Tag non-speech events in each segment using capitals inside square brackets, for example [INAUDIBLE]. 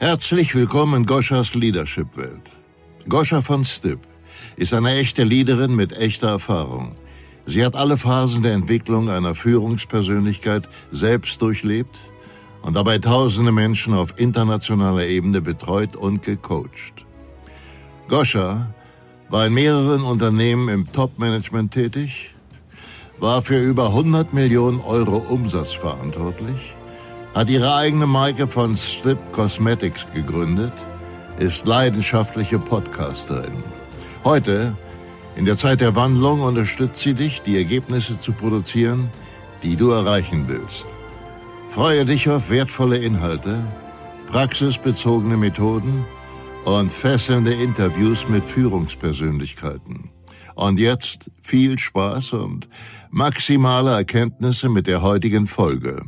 Herzlich willkommen in Goschas Leadership-Welt. Goscha von Stipp ist eine echte Leaderin mit echter Erfahrung. Sie hat alle Phasen der Entwicklung einer Führungspersönlichkeit selbst durchlebt und dabei tausende Menschen auf internationaler Ebene betreut und gecoacht. Goscha war in mehreren Unternehmen im Top-Management tätig, war für über 100 Millionen Euro Umsatz verantwortlich, hat ihre eigene Marke von Strip Cosmetics gegründet, ist leidenschaftliche Podcasterin. Heute, in der Zeit der Wandlung, unterstützt sie dich, die Ergebnisse zu produzieren, die du erreichen willst. Freue dich auf wertvolle Inhalte, praxisbezogene Methoden und fesselnde Interviews mit Führungspersönlichkeiten. Und jetzt viel Spaß und maximale Erkenntnisse mit der heutigen Folge.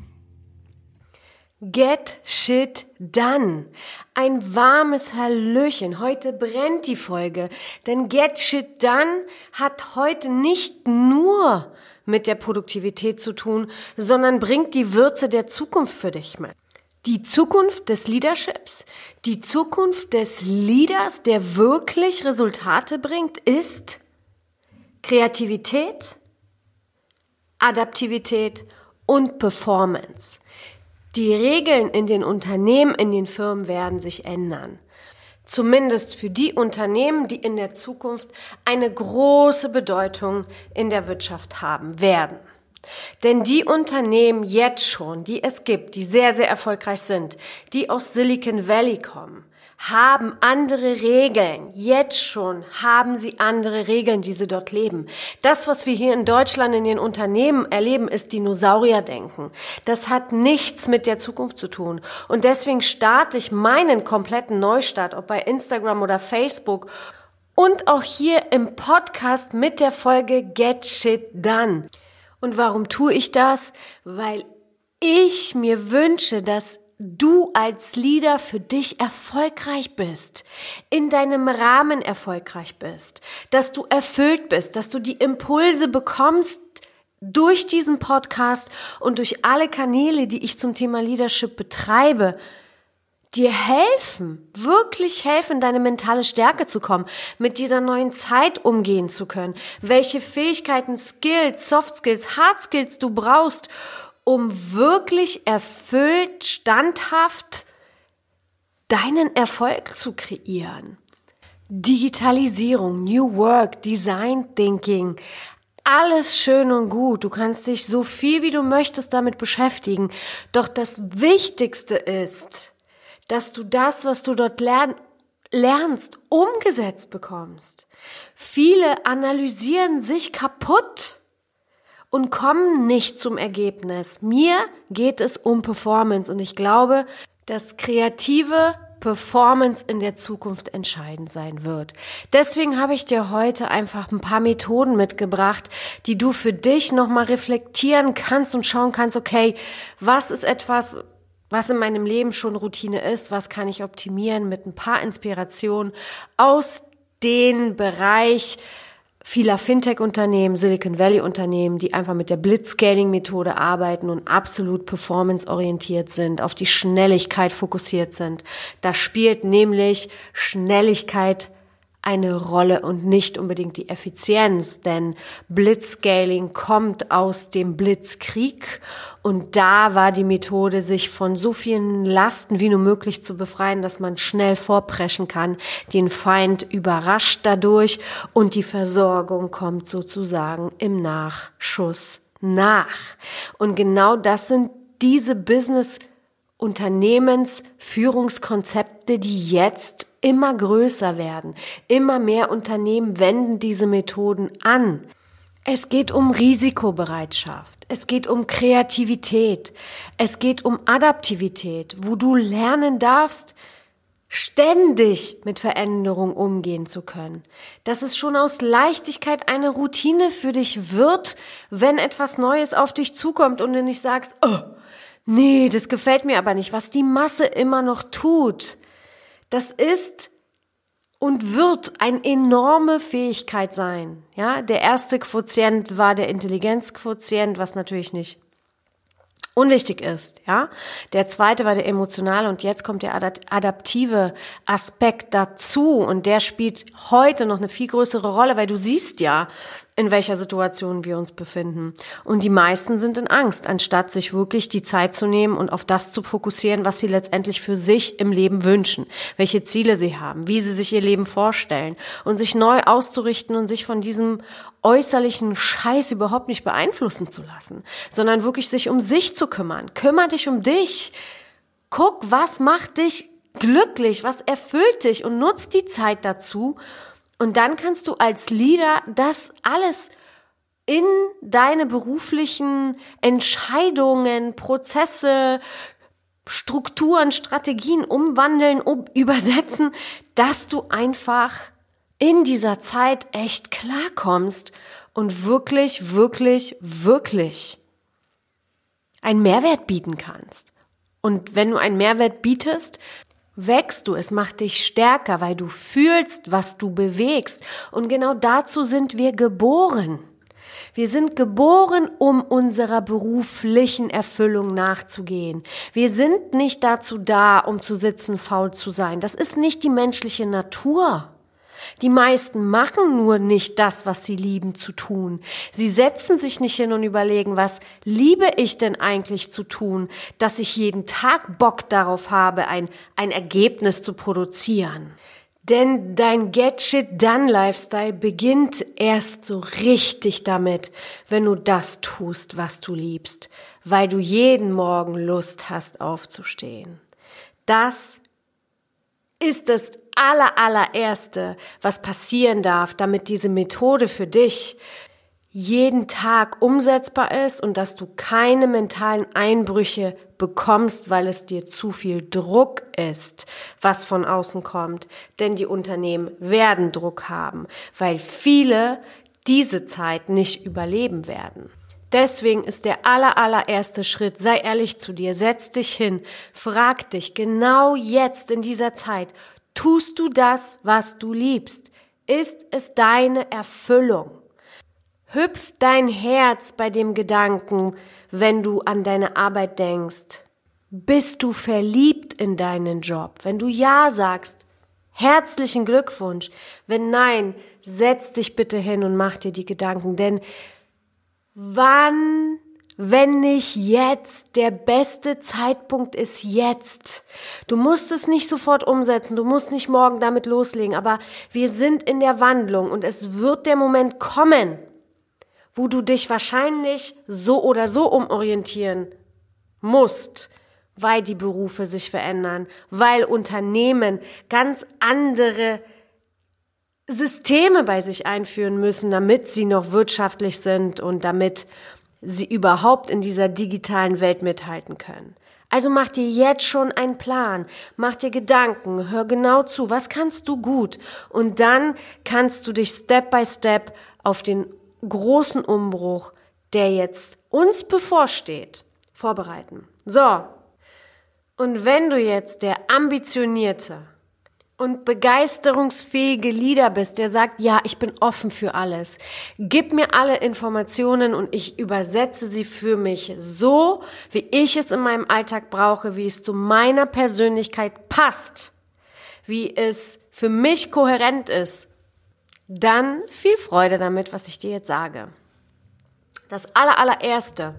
Get shit done. Ein warmes Hallöchen. Heute brennt die Folge. Denn Get shit done hat heute nicht nur mit der Produktivität zu tun, sondern bringt die Würze der Zukunft für dich mit. Die Zukunft des Leaderships, die Zukunft des Leaders, der wirklich Resultate bringt, ist Kreativität, Adaptivität und Performance. Die Regeln in den Unternehmen, in den Firmen werden sich ändern. Zumindest für die Unternehmen, die in der Zukunft eine große Bedeutung in der Wirtschaft haben werden. Denn die Unternehmen jetzt schon, die es gibt, die sehr, sehr erfolgreich sind, die aus Silicon Valley kommen, haben andere Regeln. Jetzt schon haben sie andere Regeln, die sie dort leben. Das, was wir hier in Deutschland in den Unternehmen erleben, ist Dinosaurierdenken. Das hat nichts mit der Zukunft zu tun. Und deswegen starte ich meinen kompletten Neustart, ob bei Instagram oder Facebook und auch hier im Podcast mit der Folge Get Shit Done. Und warum tue ich das? Weil ich mir wünsche, dass du als Leader für dich erfolgreich bist, in deinem Rahmen erfolgreich bist, dass du erfüllt bist, dass du die Impulse bekommst durch diesen Podcast und durch alle Kanäle, die ich zum Thema Leadership betreibe, dir helfen, wirklich helfen, deine mentale Stärke zu kommen, mit dieser neuen Zeit umgehen zu können, welche Fähigkeiten, Skills, Soft Skills, Hard Skills du brauchst, um wirklich erfüllt, standhaft deinen Erfolg zu kreieren. Digitalisierung, New Work, Design Thinking, alles schön und gut. Du kannst dich so viel wie du möchtest damit beschäftigen. Doch das Wichtigste ist, dass du das, was du dort lern lernst, umgesetzt bekommst. Viele analysieren sich kaputt und kommen nicht zum Ergebnis. Mir geht es um Performance und ich glaube, dass kreative Performance in der Zukunft entscheidend sein wird. Deswegen habe ich dir heute einfach ein paar Methoden mitgebracht, die du für dich nochmal reflektieren kannst und schauen kannst, okay, was ist etwas, was in meinem Leben schon Routine ist, was kann ich optimieren mit ein paar Inspirationen aus dem Bereich, vieler Fintech-Unternehmen, Silicon Valley-Unternehmen, die einfach mit der Blitzscaling-Methode arbeiten und absolut performance-orientiert sind, auf die Schnelligkeit fokussiert sind. Da spielt nämlich Schnelligkeit eine Rolle und nicht unbedingt die Effizienz, denn Blitzscaling kommt aus dem Blitzkrieg und da war die Methode, sich von so vielen Lasten wie nur möglich zu befreien, dass man schnell vorpreschen kann, den Feind überrascht dadurch und die Versorgung kommt sozusagen im Nachschuss nach. Und genau das sind diese Business Unternehmensführungskonzepte, die jetzt immer größer werden. Immer mehr Unternehmen wenden diese Methoden an. Es geht um Risikobereitschaft. Es geht um Kreativität. Es geht um Adaptivität, wo du lernen darfst, ständig mit Veränderung umgehen zu können. Dass es schon aus Leichtigkeit eine Routine für dich wird, wenn etwas Neues auf dich zukommt und du nicht sagst, oh, nee, das gefällt mir aber nicht, was die Masse immer noch tut. Das ist und wird eine enorme Fähigkeit sein. Ja, der erste Quotient war der Intelligenzquotient, was natürlich nicht unwichtig ist, ja. Der zweite war der emotionale und jetzt kommt der adaptive Aspekt dazu und der spielt heute noch eine viel größere Rolle, weil du siehst ja, in welcher Situation wir uns befinden. Und die meisten sind in Angst, anstatt sich wirklich die Zeit zu nehmen und auf das zu fokussieren, was sie letztendlich für sich im Leben wünschen, welche Ziele sie haben, wie sie sich ihr Leben vorstellen und sich neu auszurichten und sich von diesem äußerlichen Scheiß überhaupt nicht beeinflussen zu lassen, sondern wirklich sich um sich zu kümmern. Kümmer dich um dich. Guck, was macht dich glücklich, was erfüllt dich und nutz die Zeit dazu, und dann kannst du als Leader das alles in deine beruflichen Entscheidungen, Prozesse, Strukturen, Strategien umwandeln, um, [LAUGHS] übersetzen, dass du einfach in dieser Zeit echt klarkommst und wirklich, wirklich, wirklich einen Mehrwert bieten kannst. Und wenn du einen Mehrwert bietest, wächst du, es macht dich stärker, weil du fühlst, was du bewegst. Und genau dazu sind wir geboren. Wir sind geboren, um unserer beruflichen Erfüllung nachzugehen. Wir sind nicht dazu da, um zu sitzen, faul zu sein. Das ist nicht die menschliche Natur. Die meisten machen nur nicht das, was sie lieben zu tun. Sie setzen sich nicht hin und überlegen, was liebe ich denn eigentlich zu tun, dass ich jeden Tag Bock darauf habe, ein, ein Ergebnis zu produzieren. Denn dein Get Shit Done Lifestyle beginnt erst so richtig damit, wenn du das tust, was du liebst, weil du jeden Morgen Lust hast aufzustehen. Das ist das aller, allererste, was passieren darf, damit diese Methode für dich jeden Tag umsetzbar ist und dass du keine mentalen Einbrüche bekommst, weil es dir zu viel Druck ist, was von außen kommt. Denn die Unternehmen werden Druck haben, weil viele diese Zeit nicht überleben werden. Deswegen ist der aller, allererste Schritt, sei ehrlich zu dir, setz dich hin, frag dich genau jetzt in dieser Zeit, Tust du das, was du liebst? Ist es deine Erfüllung? Hüpft dein Herz bei dem Gedanken, wenn du an deine Arbeit denkst? Bist du verliebt in deinen Job? Wenn du Ja sagst, herzlichen Glückwunsch. Wenn nein, setz dich bitte hin und mach dir die Gedanken, denn wann wenn nicht jetzt, der beste Zeitpunkt ist jetzt. Du musst es nicht sofort umsetzen, du musst nicht morgen damit loslegen, aber wir sind in der Wandlung und es wird der Moment kommen, wo du dich wahrscheinlich so oder so umorientieren musst, weil die Berufe sich verändern, weil Unternehmen ganz andere Systeme bei sich einführen müssen, damit sie noch wirtschaftlich sind und damit sie überhaupt in dieser digitalen Welt mithalten können. Also mach dir jetzt schon einen Plan, mach dir Gedanken, hör genau zu, was kannst du gut und dann kannst du dich Step by Step auf den großen Umbruch, der jetzt uns bevorsteht, vorbereiten. So. Und wenn du jetzt der ambitionierte, und begeisterungsfähige Leader bist, der sagt, ja, ich bin offen für alles. Gib mir alle Informationen und ich übersetze sie für mich so, wie ich es in meinem Alltag brauche, wie es zu meiner Persönlichkeit passt, wie es für mich kohärent ist. Dann viel Freude damit, was ich dir jetzt sage. Das allerallererste,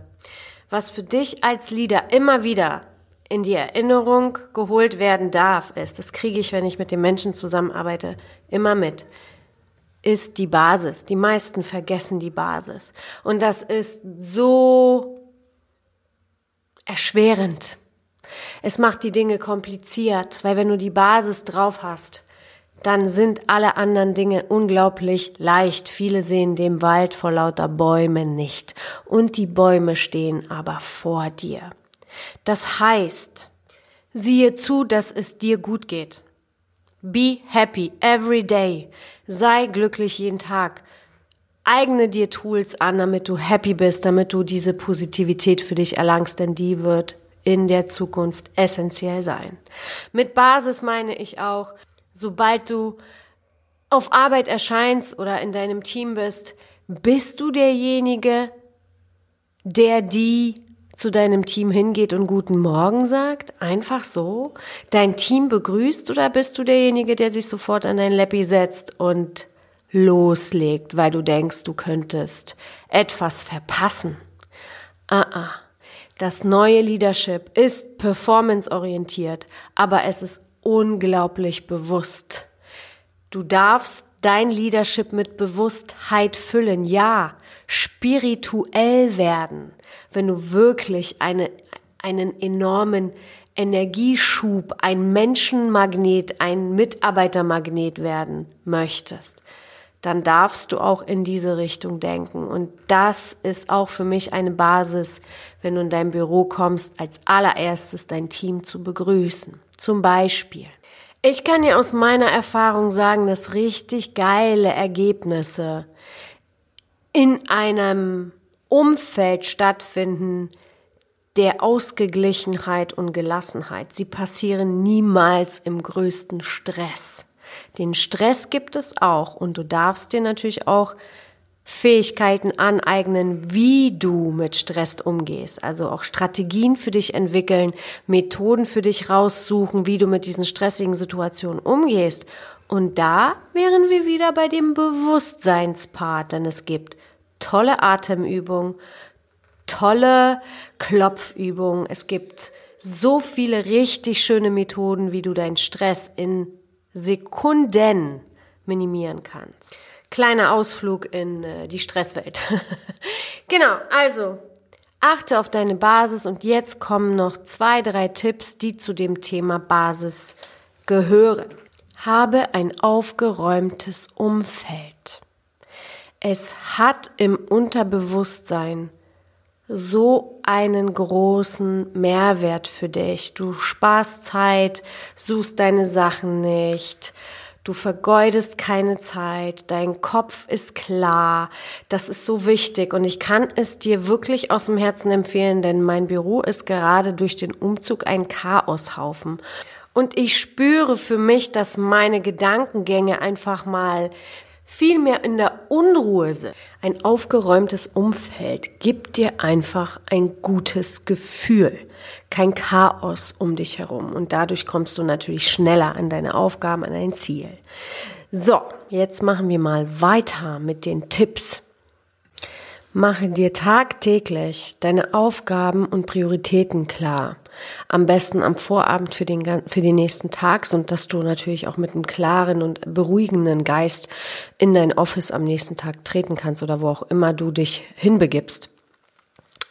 was für dich als Leader immer wieder in die Erinnerung geholt werden darf, ist, das kriege ich, wenn ich mit den Menschen zusammenarbeite, immer mit, ist die Basis. Die meisten vergessen die Basis. Und das ist so erschwerend. Es macht die Dinge kompliziert, weil wenn du die Basis drauf hast, dann sind alle anderen Dinge unglaublich leicht. Viele sehen den Wald vor lauter Bäumen nicht. Und die Bäume stehen aber vor dir. Das heißt, siehe zu, dass es dir gut geht. Be happy every day. Sei glücklich jeden Tag. Eigne dir Tools an, damit du happy bist, damit du diese Positivität für dich erlangst, denn die wird in der Zukunft essentiell sein. Mit Basis meine ich auch, sobald du auf Arbeit erscheinst oder in deinem Team bist, bist du derjenige, der die zu deinem Team hingeht und guten Morgen sagt? Einfach so? Dein Team begrüßt oder bist du derjenige, der sich sofort an dein Leppi setzt und loslegt, weil du denkst, du könntest etwas verpassen? Ah, ah. Das neue Leadership ist performanceorientiert, aber es ist unglaublich bewusst. Du darfst dein Leadership mit Bewusstheit füllen, ja, spirituell werden, wenn du wirklich eine, einen enormen Energieschub, ein Menschenmagnet, ein Mitarbeitermagnet werden möchtest, dann darfst du auch in diese Richtung denken. Und das ist auch für mich eine Basis, wenn du in dein Büro kommst, als allererstes dein Team zu begrüßen. Zum Beispiel. Ich kann dir aus meiner Erfahrung sagen, dass richtig geile Ergebnisse in einem Umfeld stattfinden der Ausgeglichenheit und Gelassenheit. Sie passieren niemals im größten Stress. Den Stress gibt es auch und du darfst dir natürlich auch Fähigkeiten aneignen, wie du mit Stress umgehst. Also auch Strategien für dich entwickeln, Methoden für dich raussuchen, wie du mit diesen stressigen Situationen umgehst. Und da wären wir wieder bei dem Bewusstseinspart, denn es gibt tolle Atemübungen, tolle Klopfübungen. Es gibt so viele richtig schöne Methoden, wie du deinen Stress in Sekunden minimieren kannst. Kleiner Ausflug in äh, die Stresswelt. [LAUGHS] genau, also achte auf deine Basis und jetzt kommen noch zwei, drei Tipps, die zu dem Thema Basis gehören. Habe ein aufgeräumtes Umfeld. Es hat im Unterbewusstsein so einen großen Mehrwert für dich. Du sparst Zeit, suchst deine Sachen nicht, du vergeudest keine Zeit, dein Kopf ist klar. Das ist so wichtig und ich kann es dir wirklich aus dem Herzen empfehlen, denn mein Büro ist gerade durch den Umzug ein Chaoshaufen. Und ich spüre für mich, dass meine Gedankengänge einfach mal viel mehr in der Unruhe sind. Ein aufgeräumtes Umfeld gibt dir einfach ein gutes Gefühl, kein Chaos um dich herum und dadurch kommst du natürlich schneller an deine Aufgaben, an dein Ziel. So, jetzt machen wir mal weiter mit den Tipps. Mache dir tagtäglich deine Aufgaben und Prioritäten klar. Am besten am Vorabend für den, für den nächsten Tag und dass du natürlich auch mit einem klaren und beruhigenden Geist in dein Office am nächsten Tag treten kannst oder wo auch immer du dich hinbegibst.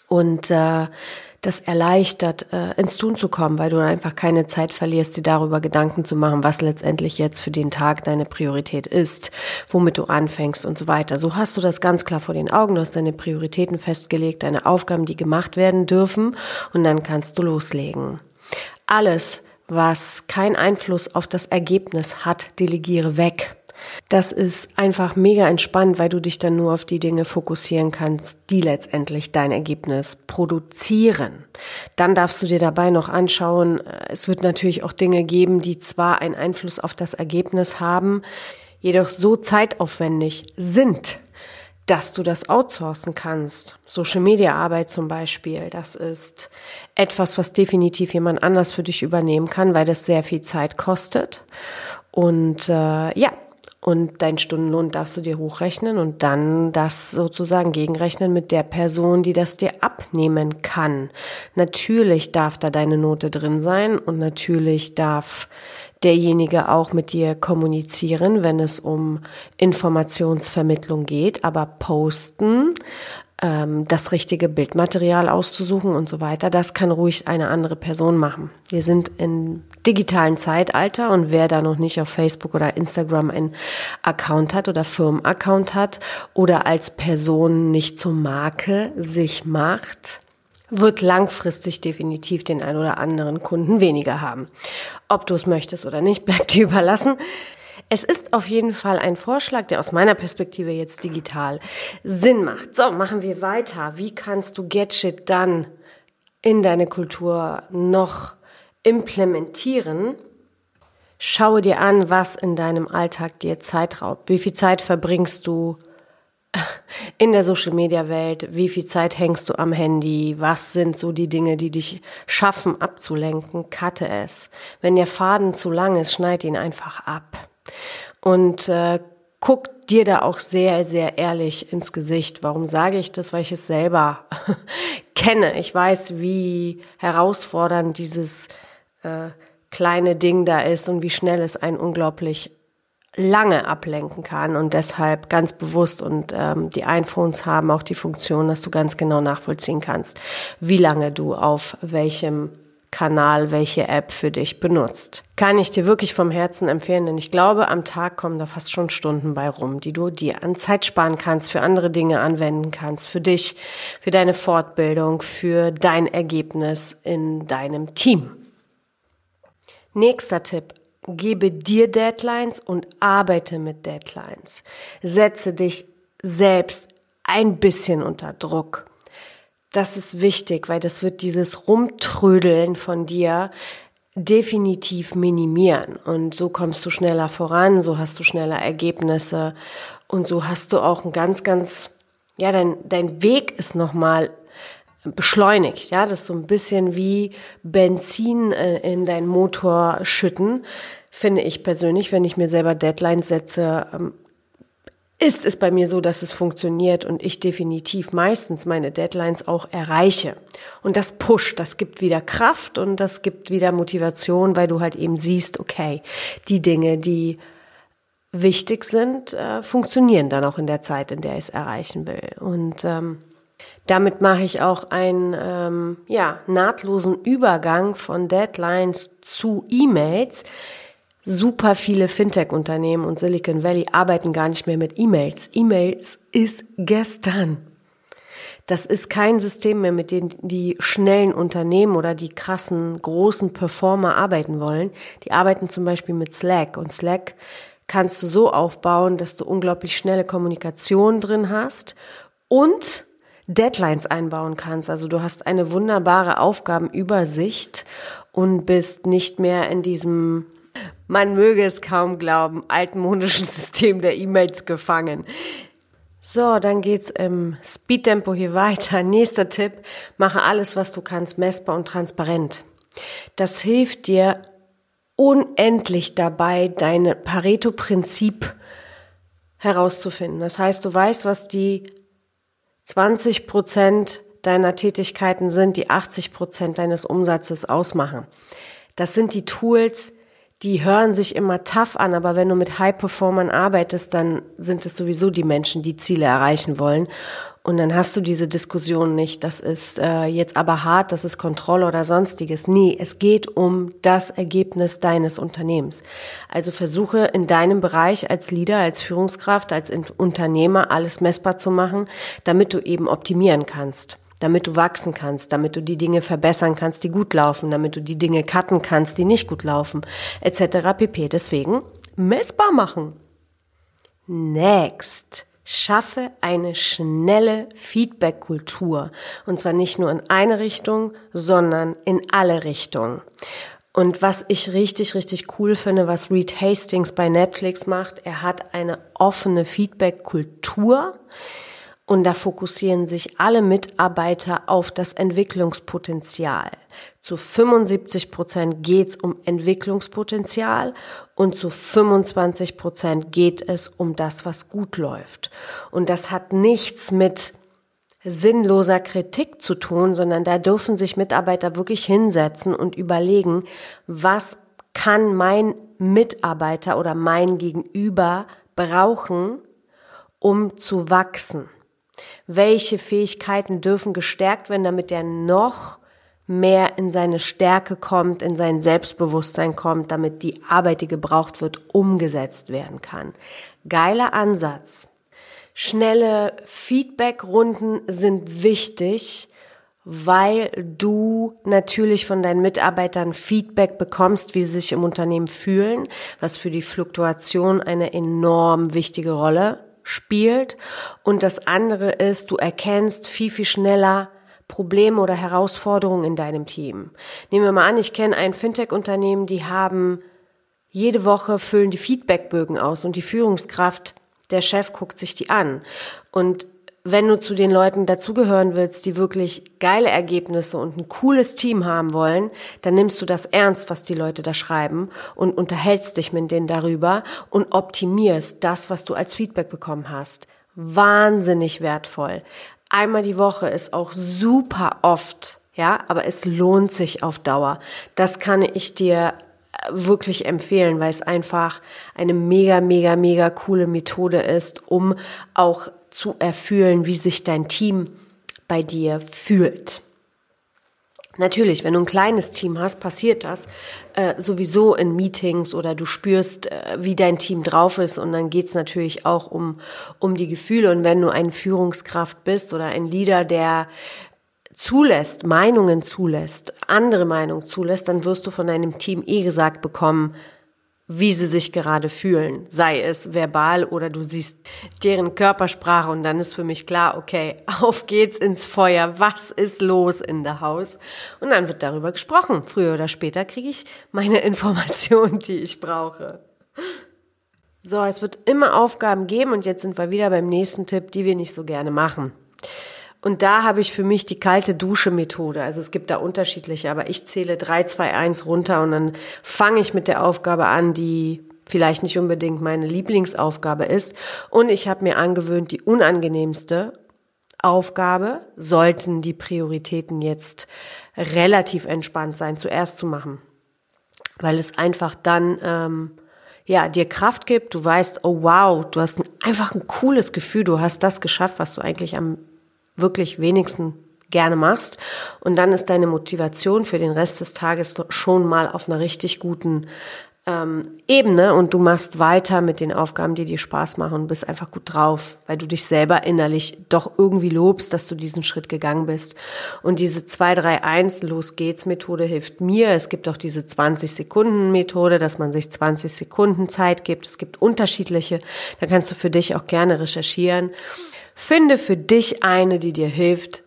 Und äh, das erleichtert, äh, ins Tun zu kommen, weil du einfach keine Zeit verlierst, dir darüber Gedanken zu machen, was letztendlich jetzt für den Tag deine Priorität ist, womit du anfängst und so weiter. So hast du das ganz klar vor den Augen, du hast deine Prioritäten festgelegt, deine Aufgaben, die gemacht werden dürfen und dann kannst du loslegen. Alles, was keinen Einfluss auf das Ergebnis hat, delegiere weg. Das ist einfach mega entspannt, weil du dich dann nur auf die Dinge fokussieren kannst, die letztendlich dein Ergebnis produzieren. Dann darfst du dir dabei noch anschauen, äh, es wird natürlich auch Dinge geben, die zwar einen Einfluss auf das Ergebnis haben, jedoch so zeitaufwendig sind, dass du das outsourcen kannst. Social Media Arbeit zum Beispiel, das ist etwas, was definitiv jemand anders für dich übernehmen kann, weil das sehr viel Zeit kostet. Und äh, ja, und dein Stundenlohn darfst du dir hochrechnen und dann das sozusagen gegenrechnen mit der Person, die das dir abnehmen kann. Natürlich darf da deine Note drin sein und natürlich darf derjenige auch mit dir kommunizieren, wenn es um Informationsvermittlung geht, aber posten ähm, das richtige Bildmaterial auszusuchen und so weiter. Das kann ruhig eine andere Person machen. Wir sind im digitalen Zeitalter und wer da noch nicht auf Facebook oder Instagram einen Account hat oder Firmenaccount hat oder als Person nicht zur Marke sich macht, wird langfristig definitiv den ein oder anderen Kunden weniger haben. Ob du es möchtest oder nicht, bleibt dir überlassen. Es ist auf jeden Fall ein Vorschlag, der aus meiner Perspektive jetzt digital Sinn macht. So, machen wir weiter. Wie kannst du Gadget dann in deine Kultur noch implementieren? Schaue dir an, was in deinem Alltag dir Zeit raubt. Wie viel Zeit verbringst du [LAUGHS] in der Social Media Welt, wie viel Zeit hängst du am Handy, was sind so die Dinge, die dich schaffen abzulenken, cutte es. Wenn der Faden zu lang ist, schneid ihn einfach ab. Und äh, guck dir da auch sehr, sehr ehrlich ins Gesicht. Warum sage ich das? Weil ich es selber [LAUGHS] kenne. Ich weiß, wie herausfordernd dieses äh, kleine Ding da ist und wie schnell es einen unglaublich lange ablenken kann und deshalb ganz bewusst und ähm, die iPhones haben auch die Funktion, dass du ganz genau nachvollziehen kannst, wie lange du auf welchem Kanal welche App für dich benutzt. Kann ich dir wirklich vom Herzen empfehlen, denn ich glaube, am Tag kommen da fast schon Stunden bei rum, die du dir an Zeit sparen kannst, für andere Dinge anwenden kannst, für dich, für deine Fortbildung, für dein Ergebnis in deinem Team. Nächster Tipp. Gebe dir Deadlines und arbeite mit Deadlines. Setze dich selbst ein bisschen unter Druck. Das ist wichtig, weil das wird dieses Rumtrödeln von dir definitiv minimieren. Und so kommst du schneller voran, so hast du schneller Ergebnisse und so hast du auch ein ganz, ganz, ja, dein, dein Weg ist nochmal beschleunigt. Ja, das ist so ein bisschen wie Benzin äh, in deinen Motor schütten, finde ich persönlich, wenn ich mir selber Deadlines setze, ähm, ist es bei mir so, dass es funktioniert und ich definitiv meistens meine Deadlines auch erreiche. Und das pusht, das gibt wieder Kraft und das gibt wieder Motivation, weil du halt eben siehst, okay, die Dinge, die wichtig sind, äh, funktionieren dann auch in der Zeit, in der ich es erreichen will. Und ähm, damit mache ich auch einen ähm, ja, nahtlosen Übergang von Deadlines zu E-Mails. Super viele Fintech-Unternehmen und Silicon Valley arbeiten gar nicht mehr mit E-Mails. E-Mails ist gestern. Das ist kein System mehr, mit dem die schnellen Unternehmen oder die krassen, großen Performer arbeiten wollen. Die arbeiten zum Beispiel mit Slack und Slack kannst du so aufbauen, dass du unglaublich schnelle Kommunikation drin hast und Deadlines einbauen kannst. Also du hast eine wunderbare Aufgabenübersicht und bist nicht mehr in diesem, man möge es kaum glauben, altmodischen [LAUGHS] System der E-Mails gefangen. So, dann geht's im Speedtempo hier weiter. [LAUGHS] Nächster Tipp, mache alles, was du kannst, messbar und transparent. Das hilft dir unendlich dabei, deine Pareto-Prinzip herauszufinden. Das heißt, du weißt, was die 20 Prozent deiner Tätigkeiten sind, die 80 Prozent deines Umsatzes ausmachen. Das sind die Tools, die hören sich immer tough an, aber wenn du mit High-Performern arbeitest, dann sind es sowieso die Menschen, die Ziele erreichen wollen. Und dann hast du diese Diskussion nicht, das ist äh, jetzt aber hart, das ist Kontrolle oder sonstiges. Nee, es geht um das Ergebnis deines Unternehmens. Also versuche in deinem Bereich als Leader, als Führungskraft, als Unternehmer alles messbar zu machen, damit du eben optimieren kannst damit du wachsen kannst, damit du die Dinge verbessern kannst, die gut laufen, damit du die Dinge cutten kannst, die nicht gut laufen, etc. pp. Deswegen messbar machen. Next. Schaffe eine schnelle Feedback-Kultur. Und zwar nicht nur in eine Richtung, sondern in alle Richtungen. Und was ich richtig, richtig cool finde, was Reed Hastings bei Netflix macht, er hat eine offene Feedback-Kultur. Und da fokussieren sich alle Mitarbeiter auf das Entwicklungspotenzial. Zu 75 Prozent geht es um Entwicklungspotenzial und zu 25 Prozent geht es um das, was gut läuft. Und das hat nichts mit sinnloser Kritik zu tun, sondern da dürfen sich Mitarbeiter wirklich hinsetzen und überlegen, was kann mein Mitarbeiter oder mein Gegenüber brauchen, um zu wachsen welche Fähigkeiten dürfen gestärkt werden, damit er noch mehr in seine Stärke kommt, in sein Selbstbewusstsein kommt, damit die Arbeit, die gebraucht wird, umgesetzt werden kann. Geiler Ansatz. Schnelle Feedbackrunden sind wichtig, weil du natürlich von deinen Mitarbeitern Feedback bekommst, wie sie sich im Unternehmen fühlen, was für die Fluktuation eine enorm wichtige Rolle spielt. Und das andere ist, du erkennst viel, viel schneller Probleme oder Herausforderungen in deinem Team. Nehmen wir mal an, ich kenne ein Fintech-Unternehmen, die haben jede Woche füllen die Feedbackbögen aus und die Führungskraft Der Chef guckt sich die an. Und wenn du zu den Leuten dazugehören willst, die wirklich geile Ergebnisse und ein cooles Team haben wollen, dann nimmst du das ernst, was die Leute da schreiben und unterhältst dich mit denen darüber und optimierst das, was du als Feedback bekommen hast. Wahnsinnig wertvoll. Einmal die Woche ist auch super oft, ja, aber es lohnt sich auf Dauer. Das kann ich dir wirklich empfehlen, weil es einfach eine mega, mega, mega coole Methode ist, um auch zu erfühlen, wie sich dein Team bei dir fühlt. Natürlich, wenn du ein kleines Team hast, passiert das äh, sowieso in Meetings oder du spürst, äh, wie dein Team drauf ist und dann geht's natürlich auch um, um die Gefühle. Und wenn du eine Führungskraft bist oder ein Leader, der zulässt, Meinungen zulässt, andere Meinungen zulässt, dann wirst du von deinem Team eh gesagt bekommen, wie sie sich gerade fühlen, sei es verbal oder du siehst deren Körpersprache und dann ist für mich klar, okay, [LAUGHS] auf geht's ins Feuer, was ist los in der Haus? Und dann wird darüber gesprochen. Früher oder später kriege ich meine [LAUGHS] Informationen, die ich brauche. So, es wird immer Aufgaben geben und jetzt sind wir wieder beim nächsten Tipp, die wir nicht so gerne machen. Und da habe ich für mich die kalte Dusche-Methode. Also es gibt da unterschiedliche, aber ich zähle 3, 2, 1 runter und dann fange ich mit der Aufgabe an, die vielleicht nicht unbedingt meine Lieblingsaufgabe ist. Und ich habe mir angewöhnt, die unangenehmste Aufgabe, sollten die Prioritäten jetzt relativ entspannt sein, zuerst zu machen. Weil es einfach dann ähm, ja, dir Kraft gibt, du weißt, oh wow, du hast einfach ein cooles Gefühl, du hast das geschafft, was du eigentlich am wirklich wenigsten gerne machst. Und dann ist deine Motivation für den Rest des Tages schon mal auf einer richtig guten ähm, Ebene und du machst weiter mit den Aufgaben, die dir Spaß machen und bist einfach gut drauf, weil du dich selber innerlich doch irgendwie lobst, dass du diesen Schritt gegangen bist. Und diese 2, 3, 1, los geht's Methode hilft mir. Es gibt auch diese 20 Sekunden Methode, dass man sich 20 Sekunden Zeit gibt. Es gibt unterschiedliche. Da kannst du für dich auch gerne recherchieren. Finde für dich eine, die dir hilft,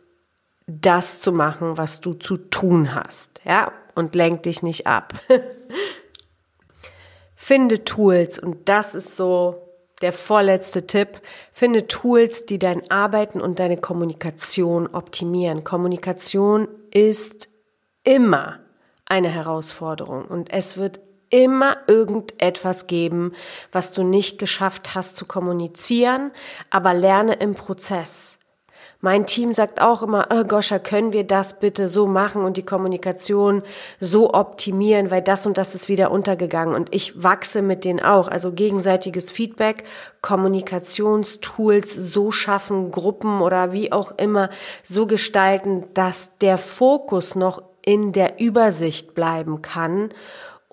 das zu machen, was du zu tun hast, ja, und lenk dich nicht ab. [LAUGHS] Finde Tools und das ist so der vorletzte Tipp. Finde Tools, die dein Arbeiten und deine Kommunikation optimieren. Kommunikation ist immer eine Herausforderung und es wird immer irgendetwas geben, was du nicht geschafft hast zu kommunizieren, aber lerne im Prozess. Mein Team sagt auch immer, oh Goscha, können wir das bitte so machen und die Kommunikation so optimieren, weil das und das ist wieder untergegangen und ich wachse mit denen auch. Also gegenseitiges Feedback, Kommunikationstools so schaffen, Gruppen oder wie auch immer so gestalten, dass der Fokus noch in der Übersicht bleiben kann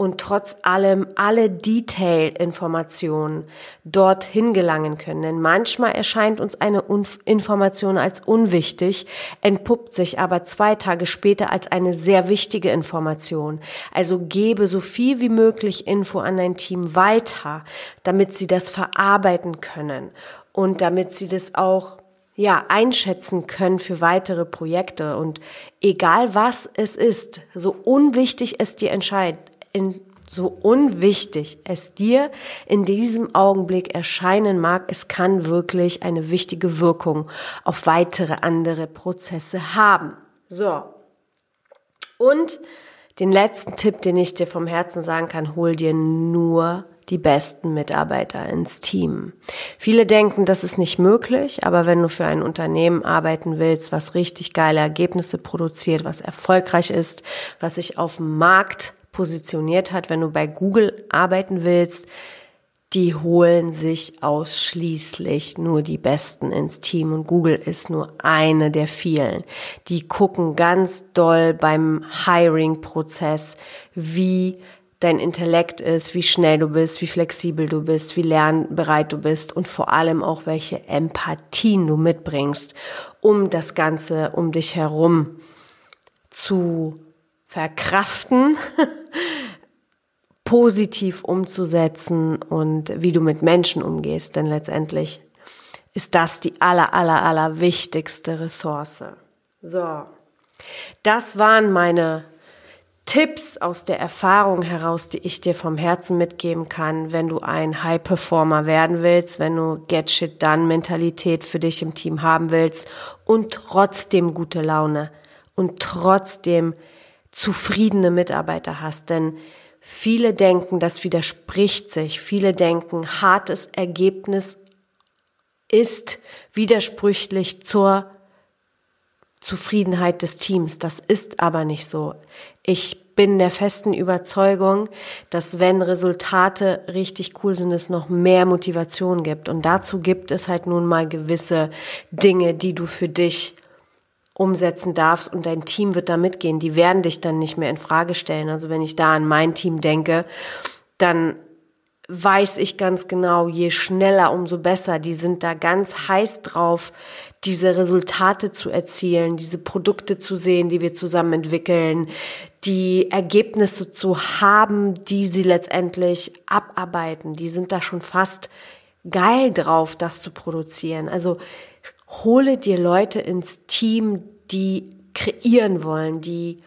und trotz allem alle Detail-Informationen dorthin gelangen können. Denn manchmal erscheint uns eine Information als unwichtig, entpuppt sich aber zwei Tage später als eine sehr wichtige Information. Also gebe so viel wie möglich Info an dein Team weiter, damit sie das verarbeiten können und damit sie das auch ja, einschätzen können für weitere Projekte. Und egal was es ist, so unwichtig es dir entscheidet, in so unwichtig es dir in diesem Augenblick erscheinen mag, es kann wirklich eine wichtige Wirkung auf weitere andere Prozesse haben. So. Und den letzten Tipp, den ich dir vom Herzen sagen kann, hol dir nur die besten Mitarbeiter ins Team. Viele denken, das ist nicht möglich, aber wenn du für ein Unternehmen arbeiten willst, was richtig geile Ergebnisse produziert, was erfolgreich ist, was sich auf dem Markt positioniert hat, wenn du bei Google arbeiten willst, die holen sich ausschließlich nur die Besten ins Team und Google ist nur eine der vielen. Die gucken ganz doll beim Hiring-Prozess, wie dein Intellekt ist, wie schnell du bist, wie flexibel du bist, wie lernbereit du bist und vor allem auch welche Empathien du mitbringst, um das Ganze um dich herum zu verkraften, [LAUGHS] positiv umzusetzen und wie du mit Menschen umgehst, denn letztendlich ist das die aller, aller, aller wichtigste Ressource. So. Das waren meine Tipps aus der Erfahrung heraus, die ich dir vom Herzen mitgeben kann, wenn du ein High Performer werden willst, wenn du Get Shit Done Mentalität für dich im Team haben willst und trotzdem gute Laune und trotzdem zufriedene Mitarbeiter hast. Denn viele denken, das widerspricht sich. Viele denken, hartes Ergebnis ist widersprüchlich zur Zufriedenheit des Teams. Das ist aber nicht so. Ich bin der festen Überzeugung, dass wenn Resultate richtig cool sind, es noch mehr Motivation gibt. Und dazu gibt es halt nun mal gewisse Dinge, die du für dich umsetzen darfst und dein Team wird da mitgehen. Die werden dich dann nicht mehr in Frage stellen. Also wenn ich da an mein Team denke, dann weiß ich ganz genau, je schneller, umso besser. Die sind da ganz heiß drauf, diese Resultate zu erzielen, diese Produkte zu sehen, die wir zusammen entwickeln, die Ergebnisse zu haben, die sie letztendlich abarbeiten. Die sind da schon fast geil drauf, das zu produzieren. Also hole dir Leute ins Team, die kreieren wollen, die,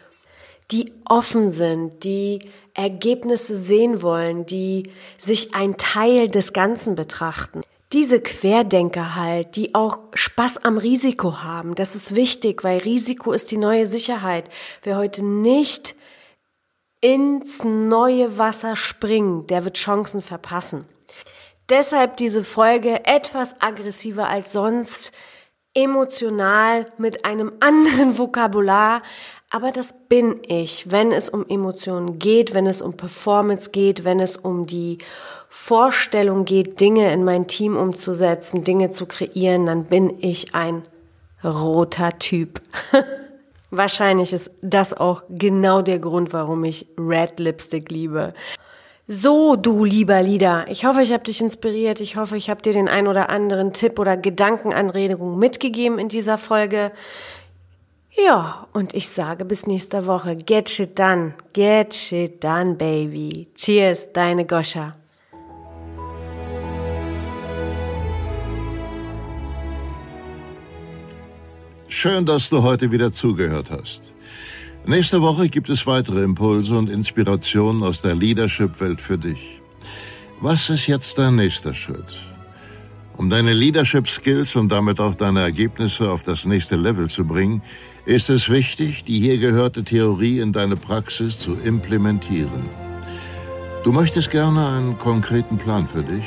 die offen sind, die Ergebnisse sehen wollen, die sich ein Teil des Ganzen betrachten. Diese Querdenker halt, die auch Spaß am Risiko haben, das ist wichtig, weil Risiko ist die neue Sicherheit. Wer heute nicht ins neue Wasser springt, der wird Chancen verpassen. Deshalb diese Folge etwas aggressiver als sonst, emotional mit einem [LAUGHS] anderen Vokabular, aber das bin ich, wenn es um Emotionen geht, wenn es um Performance geht, wenn es um die Vorstellung geht, Dinge in mein Team umzusetzen, Dinge zu kreieren, dann bin ich ein roter Typ. [LAUGHS] Wahrscheinlich ist das auch genau der Grund, warum ich Red Lipstick liebe. So, du lieber Lieder, ich hoffe, ich habe dich inspiriert. Ich hoffe, ich habe dir den ein oder anderen Tipp oder Gedankenanregung mitgegeben in dieser Folge. Ja, und ich sage bis nächste Woche. Get shit done. Get shit done, baby. Cheers, deine Goscha. Schön, dass du heute wieder zugehört hast. Nächste Woche gibt es weitere Impulse und Inspirationen aus der Leadership-Welt für dich. Was ist jetzt dein nächster Schritt? Um deine Leadership-Skills und damit auch deine Ergebnisse auf das nächste Level zu bringen, ist es wichtig, die hier gehörte Theorie in deine Praxis zu implementieren. Du möchtest gerne einen konkreten Plan für dich?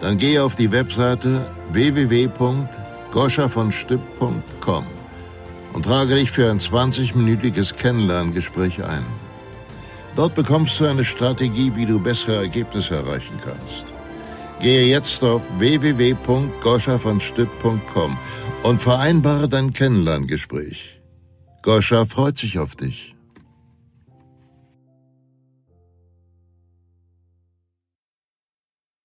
Dann geh auf die Webseite www.goschavonstipp.com und trage dich für ein 20-minütiges Kennenlerngespräch ein. Dort bekommst du eine Strategie, wie du bessere Ergebnisse erreichen kannst. Gehe jetzt auf www.goschavonstipp.com und vereinbare dein Kennenlerngespräch. Goscha freut sich auf dich.